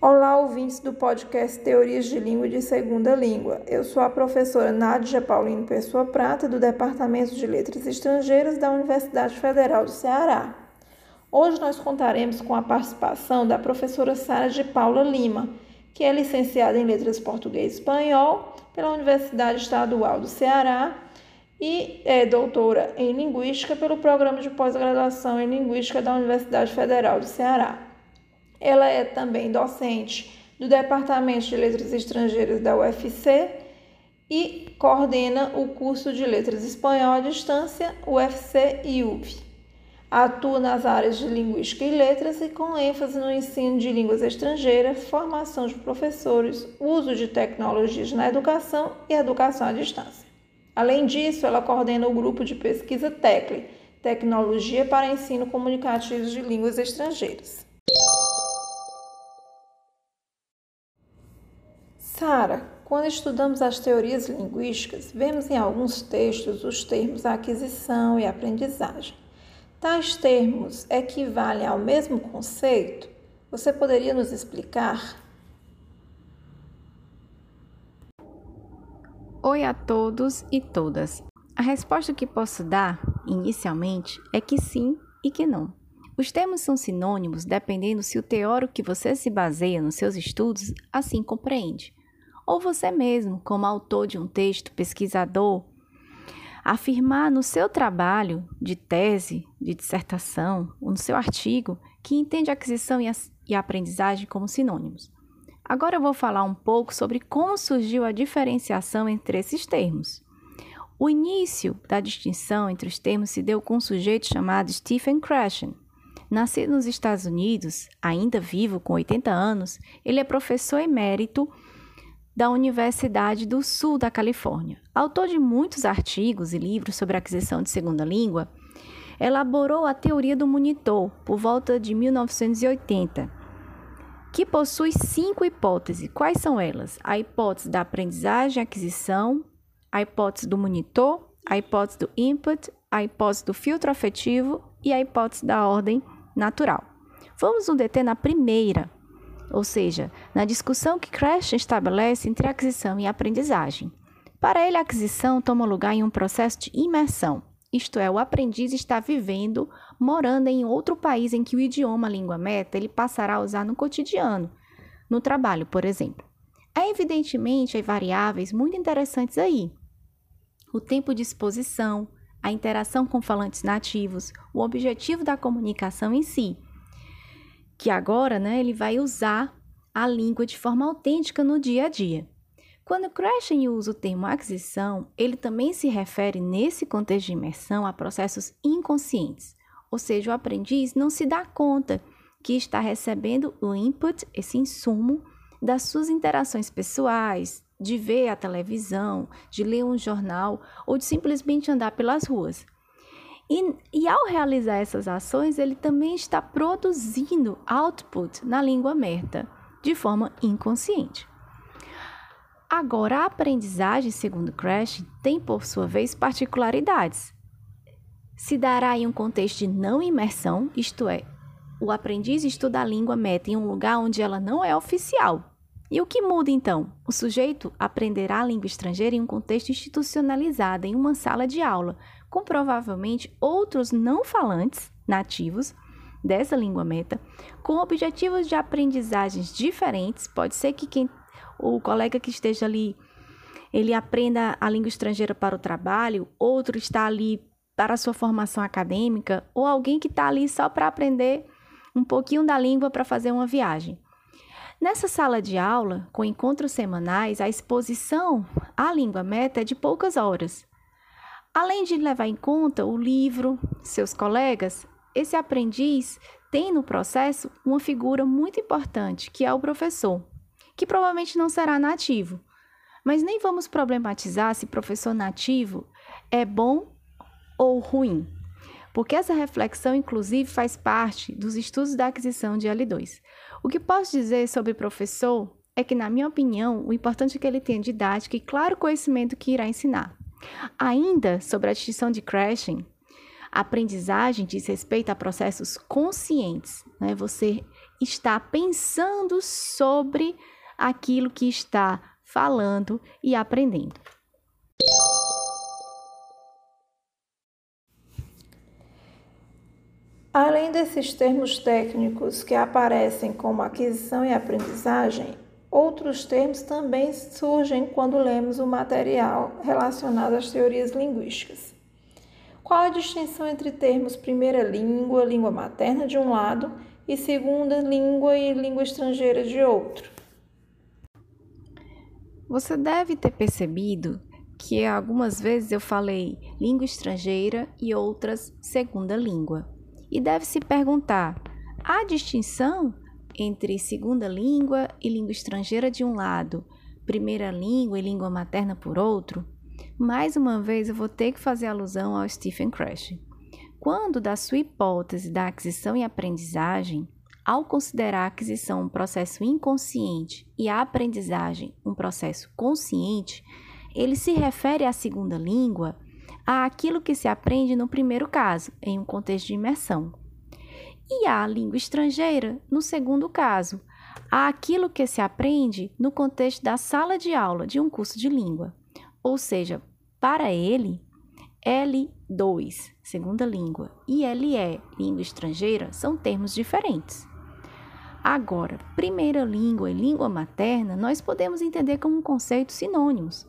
Olá, ouvintes do podcast Teorias de Língua de Segunda Língua. Eu sou a professora Nádia Paulino Pessoa Prata, do Departamento de Letras Estrangeiras da Universidade Federal do Ceará. Hoje nós contaremos com a participação da professora Sara de Paula Lima, que é licenciada em Letras Português e Espanhol pela Universidade Estadual do Ceará e é doutora em Linguística pelo Programa de Pós-Graduação em Linguística da Universidade Federal do Ceará. Ela é também docente do Departamento de Letras Estrangeiras da UFC e coordena o curso de Letras Espanhol à Distância, UFC e UV. Atua nas áreas de Linguística e Letras e com ênfase no ensino de línguas estrangeiras, formação de professores, uso de tecnologias na educação e educação à distância. Além disso, ela coordena o grupo de pesquisa TECLE, Tecnologia para Ensino Comunicativo de Línguas Estrangeiras. Sara, quando estudamos as teorias linguísticas, vemos em alguns textos os termos aquisição e aprendizagem. Tais termos equivalem ao mesmo conceito? Você poderia nos explicar? Oi a todos e todas. A resposta que posso dar, inicialmente, é que sim e que não. Os termos são sinônimos dependendo se o teórico que você se baseia nos seus estudos assim compreende ou você mesmo, como autor de um texto, pesquisador, afirmar no seu trabalho de tese, de dissertação, ou no seu artigo, que entende aquisição e aprendizagem como sinônimos. Agora eu vou falar um pouco sobre como surgiu a diferenciação entre esses termos. O início da distinção entre os termos se deu com um sujeito chamado Stephen Krashen. Nascido nos Estados Unidos, ainda vivo com 80 anos, ele é professor emérito da Universidade do Sul da Califórnia. Autor de muitos artigos e livros sobre aquisição de segunda língua, elaborou a teoria do monitor por volta de 1980, que possui cinco hipóteses. Quais são elas? A hipótese da aprendizagem aquisição, a hipótese do monitor, a hipótese do input, a hipótese do filtro afetivo e a hipótese da ordem natural. Vamos nos deter na primeira, ou seja, na discussão que Crash estabelece entre aquisição e aprendizagem. Para ele, a aquisição toma lugar em um processo de imersão, isto é, o aprendiz está vivendo, morando em outro país em que o idioma língua meta ele passará a usar no cotidiano, no trabalho, por exemplo. Há evidentemente variáveis muito interessantes aí. O tempo de exposição, a interação com falantes nativos, o objetivo da comunicação em si, que agora né, ele vai usar a língua de forma autêntica no dia a dia. Quando Krashen usa o termo aquisição, ele também se refere, nesse contexto de imersão, a processos inconscientes, ou seja, o aprendiz não se dá conta que está recebendo o input, esse insumo, das suas interações pessoais, de ver a televisão, de ler um jornal ou de simplesmente andar pelas ruas. E, e ao realizar essas ações, ele também está produzindo output na língua merta, de forma inconsciente. Agora, a aprendizagem, segundo Crash, tem por sua vez particularidades. Se dará em um contexto de não imersão, isto é, o aprendiz estuda a língua meta em um lugar onde ela não é oficial. E o que muda então? O sujeito aprenderá a língua estrangeira em um contexto institucionalizado, em uma sala de aula, com provavelmente outros não falantes nativos dessa língua meta, com objetivos de aprendizagens diferentes. Pode ser que quem, o colega que esteja ali ele aprenda a língua estrangeira para o trabalho, outro está ali para a sua formação acadêmica, ou alguém que está ali só para aprender um pouquinho da língua para fazer uma viagem. Nessa sala de aula, com encontros semanais, a exposição à língua meta é de poucas horas. Além de levar em conta o livro, seus colegas, esse aprendiz tem no processo uma figura muito importante, que é o professor, que provavelmente não será nativo. Mas nem vamos problematizar se professor nativo é bom ou ruim, porque essa reflexão, inclusive, faz parte dos estudos da aquisição de L2. O que posso dizer sobre professor é que, na minha opinião, o importante é que ele tenha didática e claro conhecimento que irá ensinar. Ainda sobre a distinção de crashing, aprendizagem diz respeito a processos conscientes, né? Você está pensando sobre aquilo que está falando e aprendendo. Além desses termos técnicos que aparecem como aquisição e aprendizagem, outros termos também surgem quando lemos o material relacionado às teorias linguísticas. Qual a distinção entre termos primeira língua, língua materna de um lado, e segunda língua e língua estrangeira de outro? Você deve ter percebido que algumas vezes eu falei língua estrangeira e outras segunda língua. E deve se perguntar: há distinção entre segunda língua e língua estrangeira de um lado, primeira língua e língua materna por outro? Mais uma vez eu vou ter que fazer alusão ao Stephen Crash. Quando da sua hipótese da aquisição e aprendizagem, ao considerar a aquisição um processo inconsciente e a aprendizagem um processo consciente, ele se refere à segunda língua àquilo que se aprende no primeiro caso, em um contexto de imersão, e à língua estrangeira no segundo caso, àquilo que se aprende no contexto da sala de aula de um curso de língua. Ou seja, para ele, L2, segunda língua, e LE, língua estrangeira, são termos diferentes. Agora, primeira língua e língua materna, nós podemos entender como conceitos sinônimos.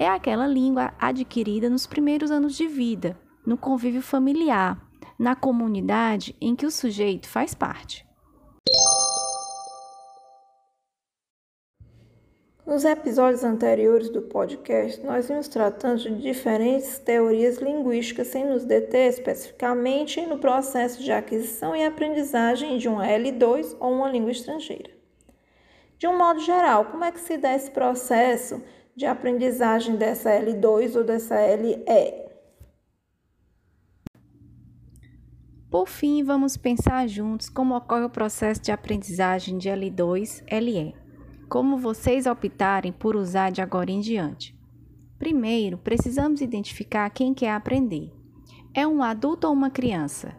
É aquela língua adquirida nos primeiros anos de vida, no convívio familiar, na comunidade em que o sujeito faz parte. Nos episódios anteriores do podcast, nós vimos tratando de diferentes teorias linguísticas sem nos deter especificamente no processo de aquisição e aprendizagem de uma L2 ou uma língua estrangeira. De um modo geral, como é que se dá esse processo de aprendizagem dessa L2 ou dessa LE? Por fim, vamos pensar juntos como ocorre o processo de aprendizagem de L2-LE como vocês optarem por usar de agora em diante. Primeiro, precisamos identificar quem quer aprender. É um adulto ou uma criança?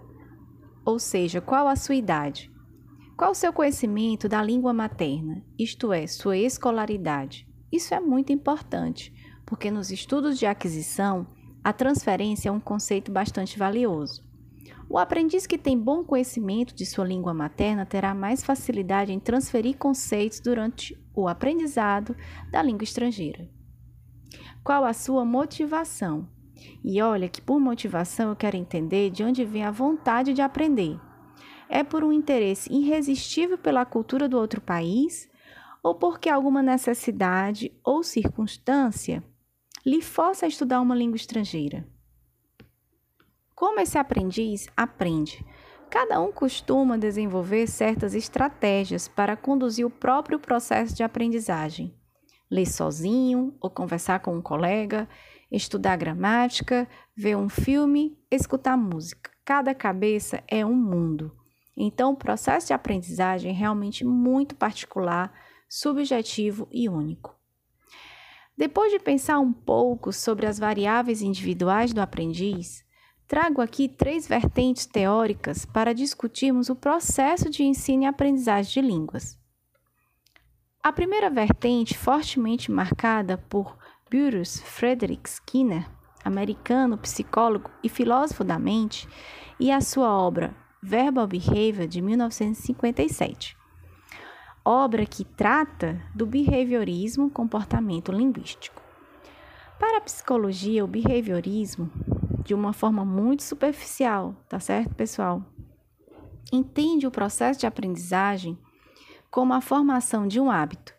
Ou seja, qual a sua idade? Qual o seu conhecimento da língua materna, isto é, sua escolaridade? Isso é muito importante, porque nos estudos de aquisição, a transferência é um conceito bastante valioso. O aprendiz que tem bom conhecimento de sua língua materna terá mais facilidade em transferir conceitos durante o aprendizado da língua estrangeira. Qual a sua motivação? E olha que por motivação eu quero entender de onde vem a vontade de aprender. É por um interesse irresistível pela cultura do outro país ou porque alguma necessidade ou circunstância lhe força a estudar uma língua estrangeira? Como esse aprendiz aprende? Cada um costuma desenvolver certas estratégias para conduzir o próprio processo de aprendizagem. Ler sozinho ou conversar com um colega, estudar gramática, ver um filme, escutar música. Cada cabeça é um mundo. Então, o processo de aprendizagem é realmente muito particular, subjetivo e único. Depois de pensar um pouco sobre as variáveis individuais do aprendiz, Trago aqui três vertentes teóricas para discutirmos o processo de ensino e aprendizagem de línguas. A primeira vertente, fortemente marcada por Bruce Frederick Skinner, americano, psicólogo e filósofo da mente, e a sua obra Verbal Behavior de 1957. Obra que trata do behaviorismo comportamento linguístico. Para a psicologia, o behaviorismo de uma forma muito superficial, tá certo, pessoal? Entende o processo de aprendizagem como a formação de um hábito.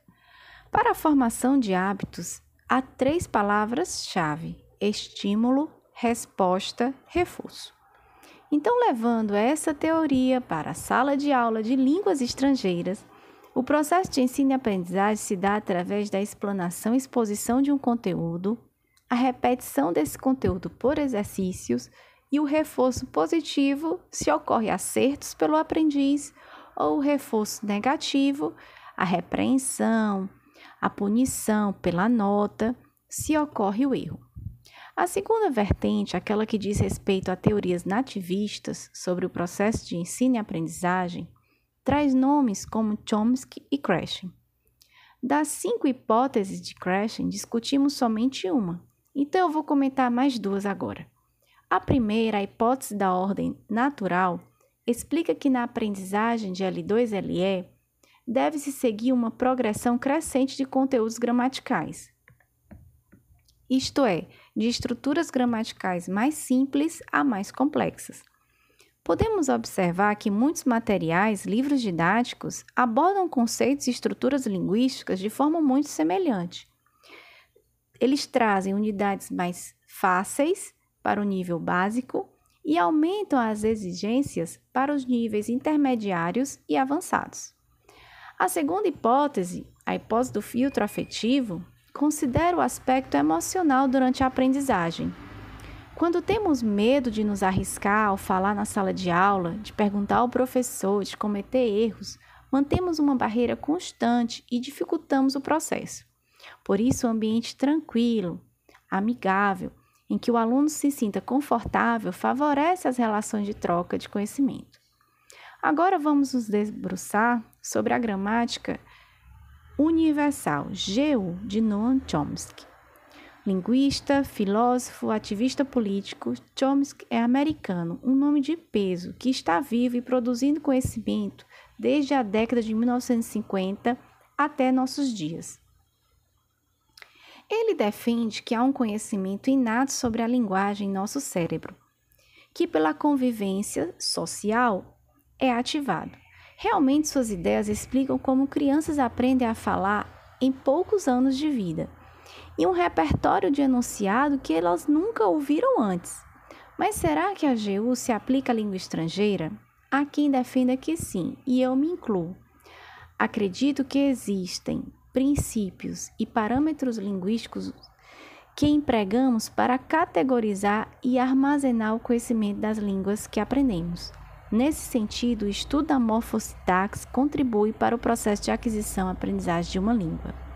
Para a formação de hábitos, há três palavras-chave: estímulo, resposta, reforço. Então, levando essa teoria para a sala de aula de línguas estrangeiras, o processo de ensino e aprendizagem se dá através da explanação e exposição de um conteúdo, a repetição desse conteúdo por exercícios e o reforço positivo se ocorre acertos pelo aprendiz ou o reforço negativo, a repreensão, a punição pela nota, se ocorre o erro. A segunda vertente, aquela que diz respeito a teorias nativistas sobre o processo de ensino e aprendizagem, traz nomes como Chomsky e Krashen. Das cinco hipóteses de Krashen, discutimos somente uma, então eu vou comentar mais duas agora. A primeira, a hipótese da ordem natural, explica que na aprendizagem de L2-LE deve-se seguir uma progressão crescente de conteúdos gramaticais. Isto é, de estruturas gramaticais mais simples a mais complexas. Podemos observar que muitos materiais, livros didáticos, abordam conceitos e estruturas linguísticas de forma muito semelhante. Eles trazem unidades mais fáceis para o nível básico e aumentam as exigências para os níveis intermediários e avançados. A segunda hipótese, a hipótese do filtro afetivo, considera o aspecto emocional durante a aprendizagem. Quando temos medo de nos arriscar ao falar na sala de aula, de perguntar ao professor, de cometer erros, mantemos uma barreira constante e dificultamos o processo. Por isso, um ambiente tranquilo, amigável, em que o aluno se sinta confortável, favorece as relações de troca de conhecimento. Agora vamos nos debruçar sobre a gramática universal, GU, de Noam Chomsky. Linguista, filósofo, ativista político, Chomsky é americano, um nome de peso que está vivo e produzindo conhecimento desde a década de 1950 até nossos dias. Ele defende que há um conhecimento inato sobre a linguagem em nosso cérebro, que pela convivência social é ativado. Realmente suas ideias explicam como crianças aprendem a falar em poucos anos de vida e um repertório de enunciado que elas nunca ouviram antes. Mas será que a GU se aplica à língua estrangeira? Há quem defenda que sim, e eu me incluo. Acredito que existem princípios e parâmetros linguísticos que empregamos para categorizar e armazenar o conhecimento das línguas que aprendemos. Nesse sentido, o estudo da morfossintaxe contribui para o processo de aquisição e aprendizagem de uma língua.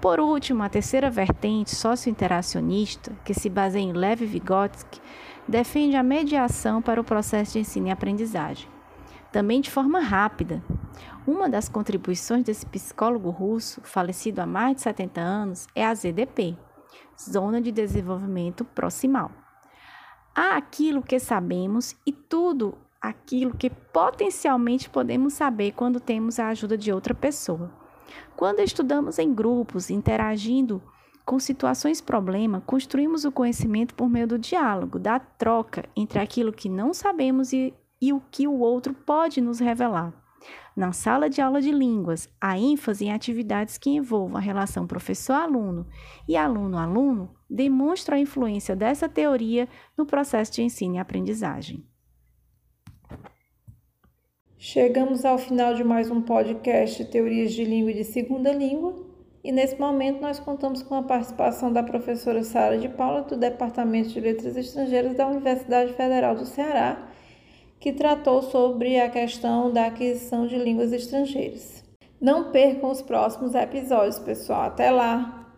Por último, a terceira vertente socio-interacionista, que se baseia em Lev Vygotsky, defende a mediação para o processo de ensino e aprendizagem, também de forma rápida. Uma das contribuições desse psicólogo russo, falecido há mais de 70 anos, é a ZDP, Zona de Desenvolvimento Proximal. Há aquilo que sabemos e tudo aquilo que potencialmente podemos saber quando temos a ajuda de outra pessoa. Quando estudamos em grupos, interagindo com situações problema, construímos o conhecimento por meio do diálogo, da troca entre aquilo que não sabemos e, e o que o outro pode nos revelar. Na sala de aula de línguas, há ênfase em atividades que envolvam a relação professor-aluno e aluno-aluno demonstra a influência dessa teoria no processo de ensino e aprendizagem. Chegamos ao final de mais um podcast Teorias de Língua e de Segunda Língua, e nesse momento nós contamos com a participação da professora Sara de Paula, do Departamento de Letras Estrangeiras da Universidade Federal do Ceará, que tratou sobre a questão da aquisição de línguas estrangeiras. Não percam os próximos episódios, pessoal. Até lá!